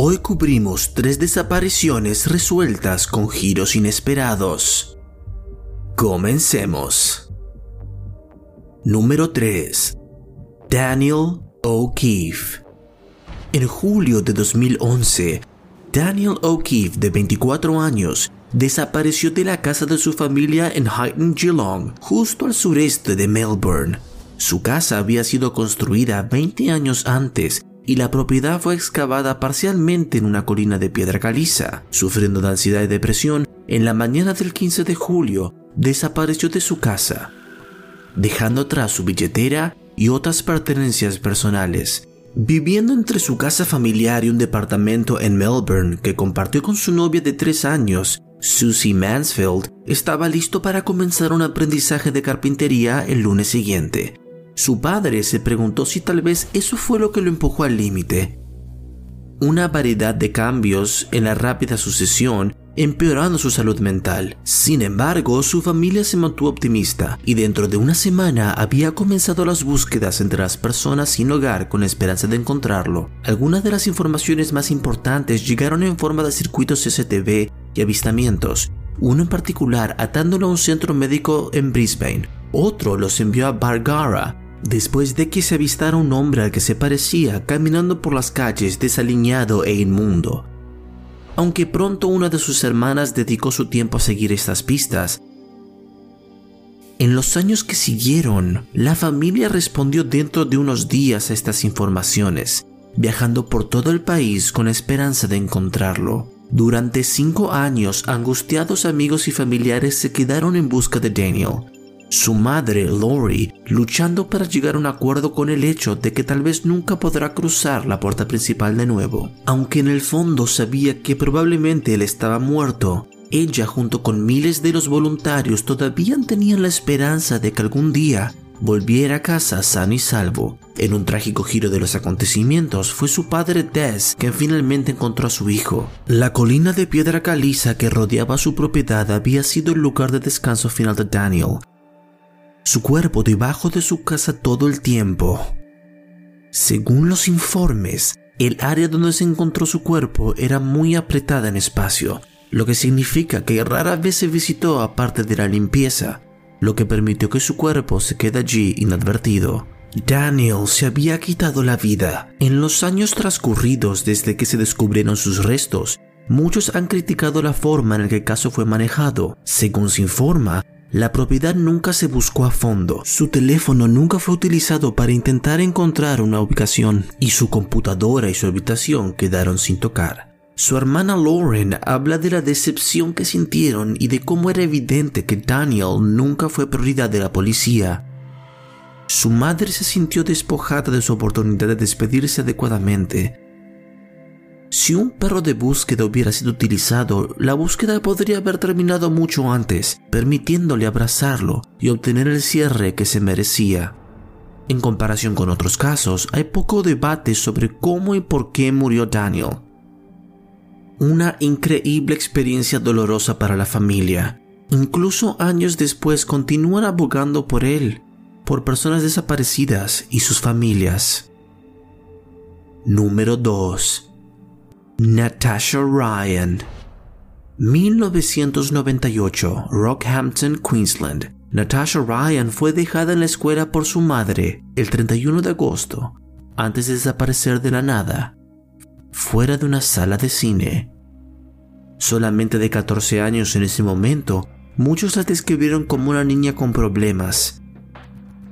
Hoy cubrimos tres desapariciones resueltas con giros inesperados. Comencemos. Número 3. Daniel O'Keefe. En julio de 2011, Daniel O'Keefe, de 24 años, desapareció de la casa de su familia en Highton, Geelong, justo al sureste de Melbourne. Su casa había sido construida 20 años antes y la propiedad fue excavada parcialmente en una colina de piedra caliza. Sufriendo de ansiedad y depresión, en la mañana del 15 de julio desapareció de su casa, dejando atrás su billetera y otras pertenencias personales. Viviendo entre su casa familiar y un departamento en Melbourne que compartió con su novia de tres años, Susie Mansfield estaba listo para comenzar un aprendizaje de carpintería el lunes siguiente. Su padre se preguntó si tal vez eso fue lo que lo empujó al límite. Una variedad de cambios en la rápida sucesión empeorando su salud mental. Sin embargo, su familia se mantuvo optimista y dentro de una semana había comenzado las búsquedas entre las personas sin hogar con la esperanza de encontrarlo. Algunas de las informaciones más importantes llegaron en forma de circuitos CCTV y avistamientos, uno en particular atándolo a un centro médico en Brisbane. Otro los envió a Bargara, después de que se avistara un hombre al que se parecía caminando por las calles desaliñado e inmundo. Aunque pronto una de sus hermanas dedicó su tiempo a seguir estas pistas, en los años que siguieron, la familia respondió dentro de unos días a estas informaciones, viajando por todo el país con esperanza de encontrarlo. Durante cinco años, angustiados amigos y familiares se quedaron en busca de Daniel, su madre, Lori, luchando para llegar a un acuerdo con el hecho de que tal vez nunca podrá cruzar la puerta principal de nuevo. Aunque en el fondo sabía que probablemente él estaba muerto, ella junto con miles de los voluntarios todavía tenían la esperanza de que algún día volviera a casa sano y salvo. En un trágico giro de los acontecimientos fue su padre Des quien finalmente encontró a su hijo. La colina de piedra caliza que rodeaba su propiedad había sido el lugar de descanso final de Daniel, su cuerpo debajo de su casa todo el tiempo. Según los informes, el área donde se encontró su cuerpo era muy apretada en espacio, lo que significa que rara vez se visitó aparte de la limpieza, lo que permitió que su cuerpo se quede allí inadvertido. Daniel se había quitado la vida. En los años transcurridos desde que se descubrieron sus restos, muchos han criticado la forma en la que el caso fue manejado. Según se informa, la propiedad nunca se buscó a fondo, su teléfono nunca fue utilizado para intentar encontrar una ubicación y su computadora y su habitación quedaron sin tocar. Su hermana Lauren habla de la decepción que sintieron y de cómo era evidente que Daniel nunca fue prioridad de la policía. Su madre se sintió despojada de su oportunidad de despedirse adecuadamente si un perro de búsqueda hubiera sido utilizado, la búsqueda podría haber terminado mucho antes, permitiéndole abrazarlo y obtener el cierre que se merecía. En comparación con otros casos, hay poco debate sobre cómo y por qué murió Daniel. Una increíble experiencia dolorosa para la familia. Incluso años después continúan abogando por él, por personas desaparecidas y sus familias. Número 2 Natasha Ryan 1998, Rockhampton, Queensland. Natasha Ryan fue dejada en la escuela por su madre el 31 de agosto, antes de desaparecer de la nada, fuera de una sala de cine. Solamente de 14 años en ese momento, muchos la describieron como una niña con problemas,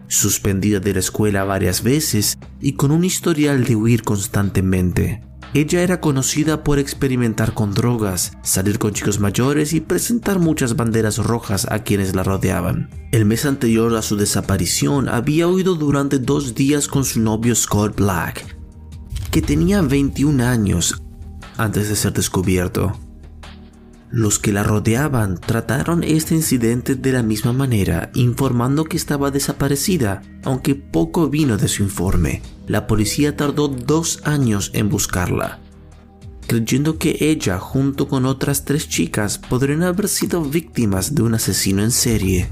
suspendida de la escuela varias veces y con un historial de huir constantemente. Ella era conocida por experimentar con drogas, salir con chicos mayores y presentar muchas banderas rojas a quienes la rodeaban. El mes anterior a su desaparición había huido durante dos días con su novio Scott Black, que tenía 21 años antes de ser descubierto. Los que la rodeaban trataron este incidente de la misma manera, informando que estaba desaparecida, aunque poco vino de su informe la policía tardó dos años en buscarla, creyendo que ella junto con otras tres chicas podrían haber sido víctimas de un asesino en serie.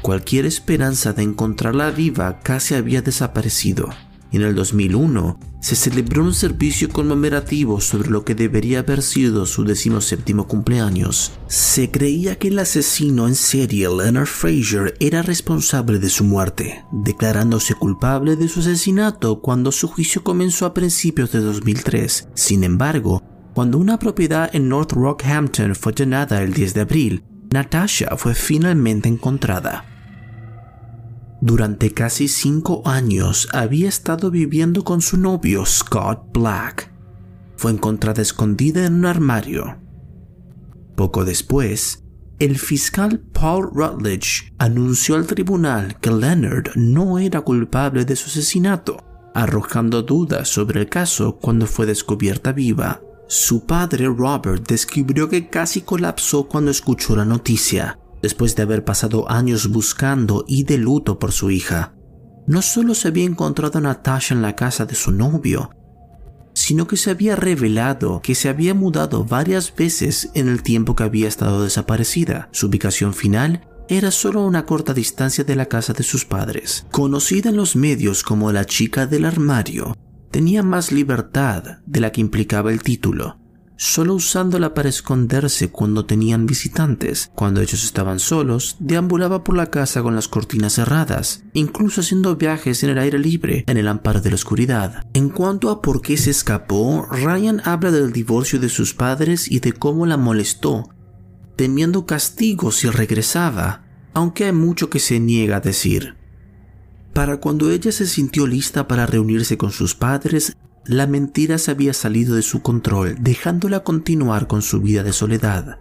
Cualquier esperanza de encontrarla viva casi había desaparecido. En el 2001 se celebró un servicio conmemorativo sobre lo que debería haber sido su decimoséptimo cumpleaños. Se creía que el asesino en serie Leonard Fraser era responsable de su muerte, declarándose culpable de su asesinato cuando su juicio comenzó a principios de 2003. Sin embargo, cuando una propiedad en North Rockhampton fue llenada el 10 de abril, Natasha fue finalmente encontrada. Durante casi cinco años había estado viviendo con su novio Scott Black. Fue encontrada escondida en un armario. Poco después, el fiscal Paul Rutledge anunció al tribunal que Leonard no era culpable de su asesinato, arrojando dudas sobre el caso cuando fue descubierta viva. Su padre Robert describió que casi colapsó cuando escuchó la noticia después de haber pasado años buscando y de luto por su hija. No solo se había encontrado a Natasha en la casa de su novio, sino que se había revelado que se había mudado varias veces en el tiempo que había estado desaparecida. Su ubicación final era solo a una corta distancia de la casa de sus padres. Conocida en los medios como la chica del armario, tenía más libertad de la que implicaba el título solo usándola para esconderse cuando tenían visitantes. Cuando ellos estaban solos, deambulaba por la casa con las cortinas cerradas, incluso haciendo viajes en el aire libre, en el amparo de la oscuridad. En cuanto a por qué se escapó, Ryan habla del divorcio de sus padres y de cómo la molestó, temiendo castigo si regresaba, aunque hay mucho que se niega a decir. Para cuando ella se sintió lista para reunirse con sus padres, la mentira se había salido de su control, dejándola continuar con su vida de soledad.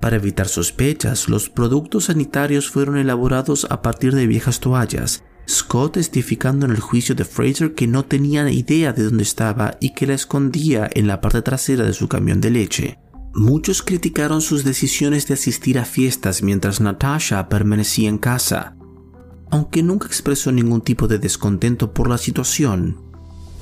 Para evitar sospechas, los productos sanitarios fueron elaborados a partir de viejas toallas, Scott testificando en el juicio de Fraser que no tenía idea de dónde estaba y que la escondía en la parte trasera de su camión de leche. Muchos criticaron sus decisiones de asistir a fiestas mientras Natasha permanecía en casa. Aunque nunca expresó ningún tipo de descontento por la situación,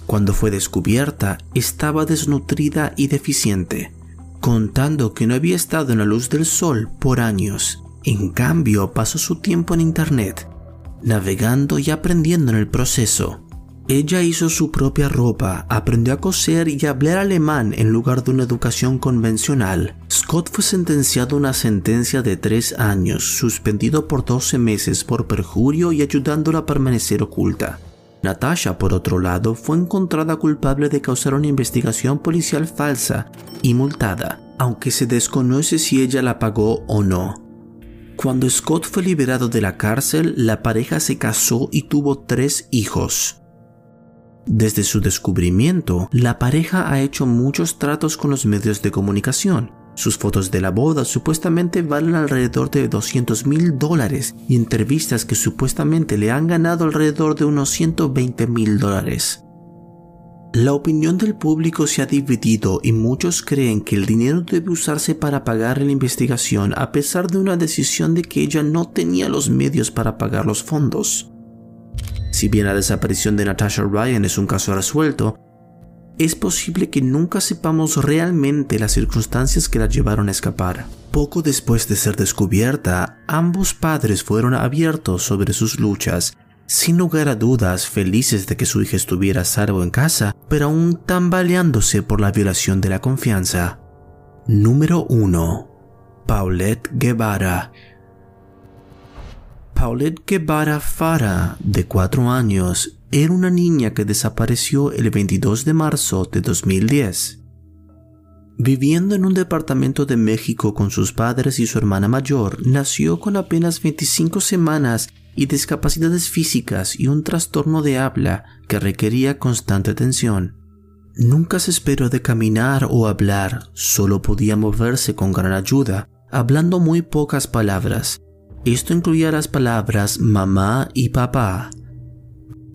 cuando fue descubierta, estaba desnutrida y deficiente, contando que no había estado en la luz del sol por años. En cambio, pasó su tiempo en Internet, navegando y aprendiendo en el proceso. Ella hizo su propia ropa, aprendió a coser y a hablar alemán en lugar de una educación convencional. Scott fue sentenciado a una sentencia de tres años, suspendido por 12 meses por perjurio y ayudándola a permanecer oculta. Natasha, por otro lado, fue encontrada culpable de causar una investigación policial falsa y multada, aunque se desconoce si ella la pagó o no. Cuando Scott fue liberado de la cárcel, la pareja se casó y tuvo tres hijos. Desde su descubrimiento, la pareja ha hecho muchos tratos con los medios de comunicación, sus fotos de la boda supuestamente valen alrededor de 200 mil dólares y entrevistas que supuestamente le han ganado alrededor de unos 120 mil dólares. La opinión del público se ha dividido y muchos creen que el dinero debe usarse para pagar la investigación a pesar de una decisión de que ella no tenía los medios para pagar los fondos. Si bien la desaparición de Natasha Ryan es un caso resuelto, es posible que nunca sepamos realmente las circunstancias que la llevaron a escapar. Poco después de ser descubierta, ambos padres fueron abiertos sobre sus luchas, sin lugar a dudas felices de que su hija estuviera a salvo en casa, pero aún tambaleándose por la violación de la confianza. Número 1. Paulette Guevara Paulette Guevara Fara, de 4 años, era una niña que desapareció el 22 de marzo de 2010. Viviendo en un departamento de México con sus padres y su hermana mayor, nació con apenas 25 semanas y discapacidades físicas y un trastorno de habla que requería constante atención. Nunca se esperó de caminar o hablar, solo podía moverse con gran ayuda, hablando muy pocas palabras. Esto incluía las palabras mamá y papá.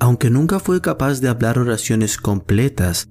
Aunque nunca fue capaz de hablar oraciones completas,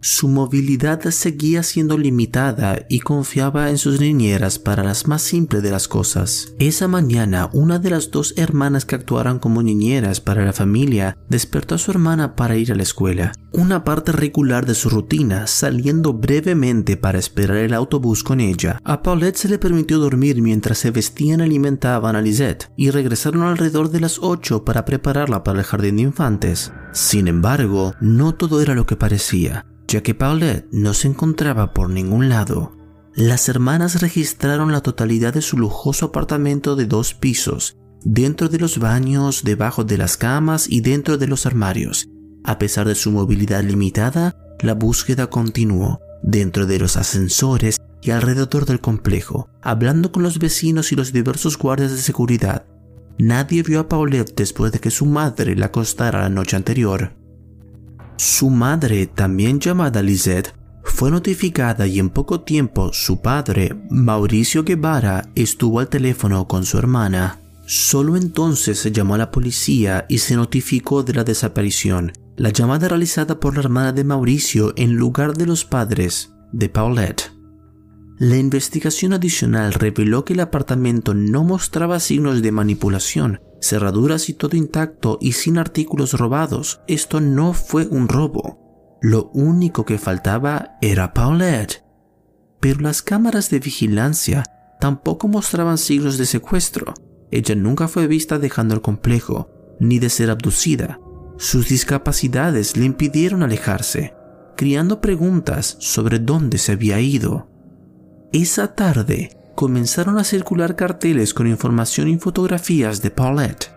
Su movilidad seguía siendo limitada y confiaba en sus niñeras para las más simples de las cosas. Esa mañana, una de las dos hermanas que actuaron como niñeras para la familia despertó a su hermana para ir a la escuela. Una parte regular de su rutina, saliendo brevemente para esperar el autobús con ella. A Paulette se le permitió dormir mientras se vestían y alimentaban a Lisette y regresaron alrededor de las 8 para prepararla para el jardín de infantes. Sin embargo, no todo era lo que parecía ya que Paulette no se encontraba por ningún lado. Las hermanas registraron la totalidad de su lujoso apartamento de dos pisos, dentro de los baños, debajo de las camas y dentro de los armarios. A pesar de su movilidad limitada, la búsqueda continuó dentro de los ascensores y alrededor del complejo, hablando con los vecinos y los diversos guardias de seguridad. Nadie vio a Paulette después de que su madre la acostara la noche anterior. Su madre, también llamada Lisette, fue notificada y en poco tiempo su padre, Mauricio Guevara, estuvo al teléfono con su hermana. Solo entonces se llamó a la policía y se notificó de la desaparición. La llamada realizada por la hermana de Mauricio en lugar de los padres de Paulette. La investigación adicional reveló que el apartamento no mostraba signos de manipulación, cerraduras y todo intacto y sin artículos robados. Esto no fue un robo. Lo único que faltaba era Paulette. Pero las cámaras de vigilancia tampoco mostraban signos de secuestro. Ella nunca fue vista dejando el complejo, ni de ser abducida. Sus discapacidades le impidieron alejarse, criando preguntas sobre dónde se había ido. Esa tarde, comenzaron a circular carteles con información y fotografías de Paulette,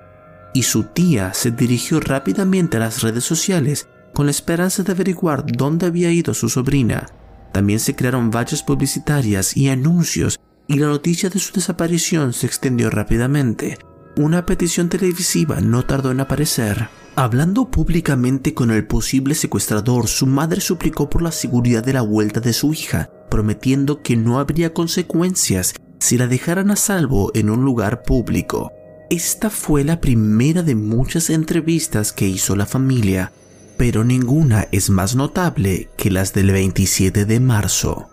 y su tía se dirigió rápidamente a las redes sociales con la esperanza de averiguar dónde había ido su sobrina. También se crearon vallas publicitarias y anuncios y la noticia de su desaparición se extendió rápidamente. Una petición televisiva no tardó en aparecer. Hablando públicamente con el posible secuestrador, su madre suplicó por la seguridad de la vuelta de su hija prometiendo que no habría consecuencias si la dejaran a salvo en un lugar público. Esta fue la primera de muchas entrevistas que hizo la familia, pero ninguna es más notable que las del 27 de marzo.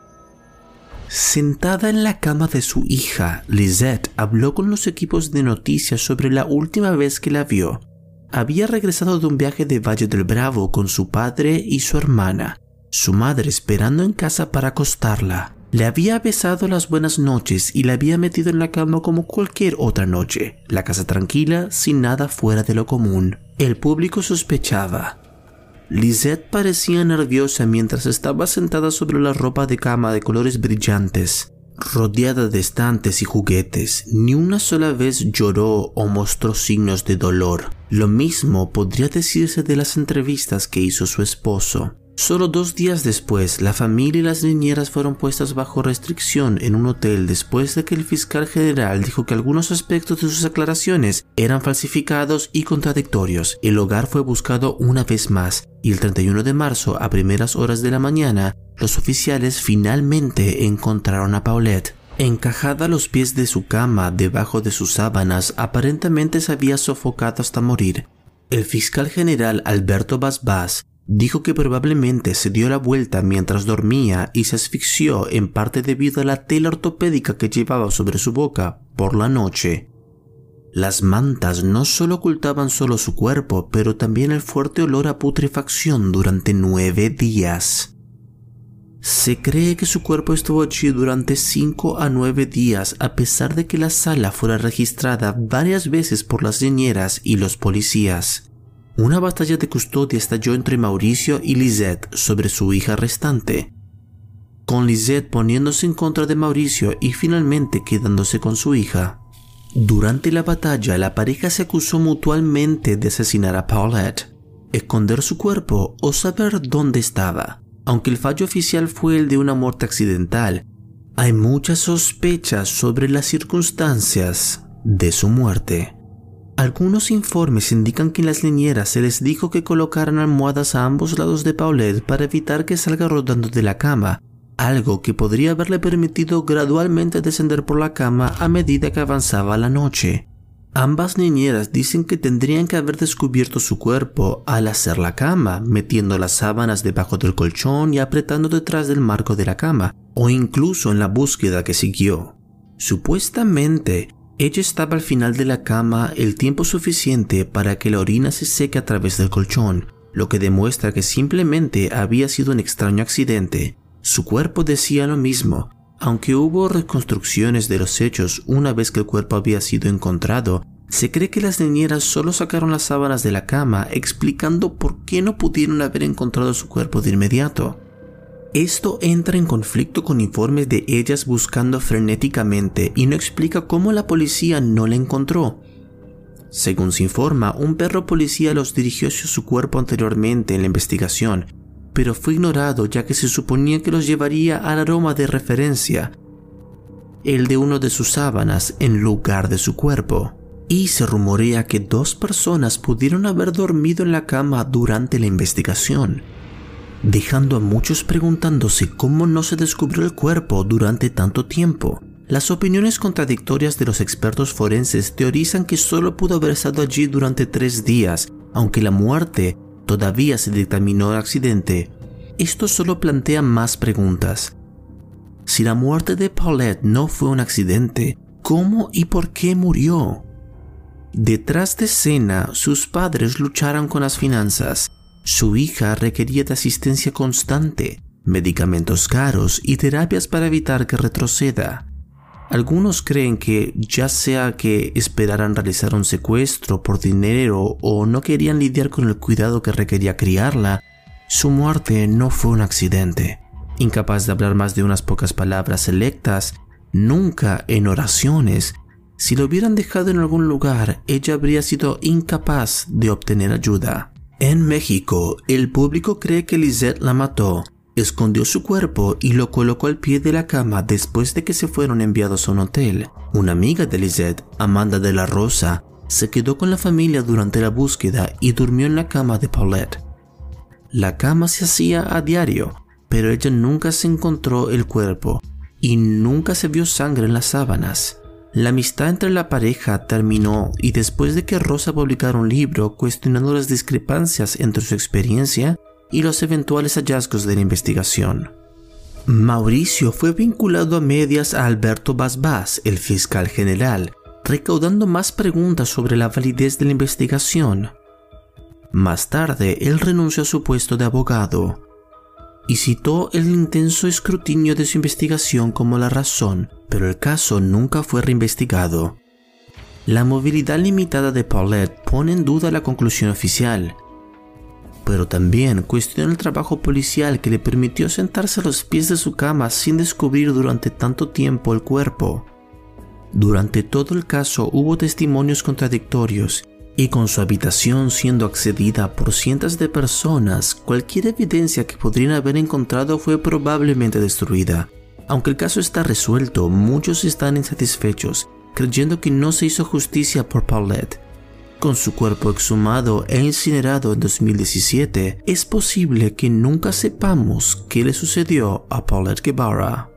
Sentada en la cama de su hija, Lisette habló con los equipos de noticias sobre la última vez que la vio. Había regresado de un viaje de Valle del Bravo con su padre y su hermana, su madre esperando en casa para acostarla. Le había besado las buenas noches y la había metido en la cama como cualquier otra noche, la casa tranquila, sin nada fuera de lo común. El público sospechaba. Lisette parecía nerviosa mientras estaba sentada sobre la ropa de cama de colores brillantes, rodeada de estantes y juguetes. Ni una sola vez lloró o mostró signos de dolor. Lo mismo podría decirse de las entrevistas que hizo su esposo. Solo dos días después, la familia y las niñeras fueron puestas bajo restricción en un hotel después de que el fiscal general dijo que algunos aspectos de sus aclaraciones eran falsificados y contradictorios. El hogar fue buscado una vez más y el 31 de marzo a primeras horas de la mañana, los oficiales finalmente encontraron a Paulette. Encajada a los pies de su cama debajo de sus sábanas, aparentemente se había sofocado hasta morir. El fiscal general Alberto Basbás dijo que probablemente se dio la vuelta mientras dormía y se asfixió en parte debido a la tela ortopédica que llevaba sobre su boca por la noche. Las mantas no solo ocultaban solo su cuerpo, pero también el fuerte olor a putrefacción durante nueve días. Se cree que su cuerpo estuvo allí durante cinco a nueve días a pesar de que la sala fuera registrada varias veces por las niñeras y los policías. Una batalla de custodia estalló entre Mauricio y Lisette sobre su hija restante, con Lisette poniéndose en contra de Mauricio y finalmente quedándose con su hija. Durante la batalla, la pareja se acusó mutuamente de asesinar a Paulette, esconder su cuerpo o saber dónde estaba. Aunque el fallo oficial fue el de una muerte accidental, hay muchas sospechas sobre las circunstancias de su muerte. Algunos informes indican que en las niñeras se les dijo que colocaran almohadas a ambos lados de Paulette para evitar que salga rodando de la cama, algo que podría haberle permitido gradualmente descender por la cama a medida que avanzaba la noche. Ambas niñeras dicen que tendrían que haber descubierto su cuerpo al hacer la cama, metiendo las sábanas debajo del colchón y apretando detrás del marco de la cama, o incluso en la búsqueda que siguió. Supuestamente, ella estaba al final de la cama el tiempo suficiente para que la orina se seque a través del colchón, lo que demuestra que simplemente había sido un extraño accidente. Su cuerpo decía lo mismo, aunque hubo reconstrucciones de los hechos una vez que el cuerpo había sido encontrado, se cree que las niñeras solo sacaron las sábanas de la cama explicando por qué no pudieron haber encontrado su cuerpo de inmediato. Esto entra en conflicto con informes de ellas buscando frenéticamente y no explica cómo la policía no la encontró. Según se informa, un perro policía los dirigió hacia su cuerpo anteriormente en la investigación, pero fue ignorado ya que se suponía que los llevaría al aroma de referencia, el de uno de sus sábanas en lugar de su cuerpo. Y se rumorea que dos personas pudieron haber dormido en la cama durante la investigación dejando a muchos preguntándose cómo no se descubrió el cuerpo durante tanto tiempo. Las opiniones contradictorias de los expertos forenses teorizan que solo pudo haber estado allí durante tres días, aunque la muerte todavía se dictaminó accidente. Esto solo plantea más preguntas. Si la muerte de Paulette no fue un accidente, ¿cómo y por qué murió? Detrás de escena, sus padres lucharon con las finanzas su hija requería de asistencia constante, medicamentos caros y terapias para evitar que retroceda. Algunos creen que ya sea que esperaran realizar un secuestro por dinero o no querían lidiar con el cuidado que requería criarla, su muerte no fue un accidente. Incapaz de hablar más de unas pocas palabras selectas, nunca en oraciones, si lo hubieran dejado en algún lugar, ella habría sido incapaz de obtener ayuda. En México, el público cree que Lisette la mató, escondió su cuerpo y lo colocó al pie de la cama después de que se fueron enviados a un hotel. Una amiga de Lisette, Amanda de la Rosa, se quedó con la familia durante la búsqueda y durmió en la cama de Paulette. La cama se hacía a diario, pero ella nunca se encontró el cuerpo y nunca se vio sangre en las sábanas. La amistad entre la pareja terminó y después de que Rosa publicara un libro cuestionando las discrepancias entre su experiencia y los eventuales hallazgos de la investigación. Mauricio fue vinculado a medias a Alberto Basbás, el fiscal general, recaudando más preguntas sobre la validez de la investigación. Más tarde, él renunció a su puesto de abogado y citó el intenso escrutinio de su investigación como la razón, pero el caso nunca fue reinvestigado. La movilidad limitada de Paulette pone en duda la conclusión oficial, pero también cuestiona el trabajo policial que le permitió sentarse a los pies de su cama sin descubrir durante tanto tiempo el cuerpo. Durante todo el caso hubo testimonios contradictorios y con su habitación siendo accedida por cientos de personas, cualquier evidencia que podrían haber encontrado fue probablemente destruida. Aunque el caso está resuelto, muchos están insatisfechos, creyendo que no se hizo justicia por Paulette. Con su cuerpo exhumado e incinerado en 2017, es posible que nunca sepamos qué le sucedió a Paulette Guevara.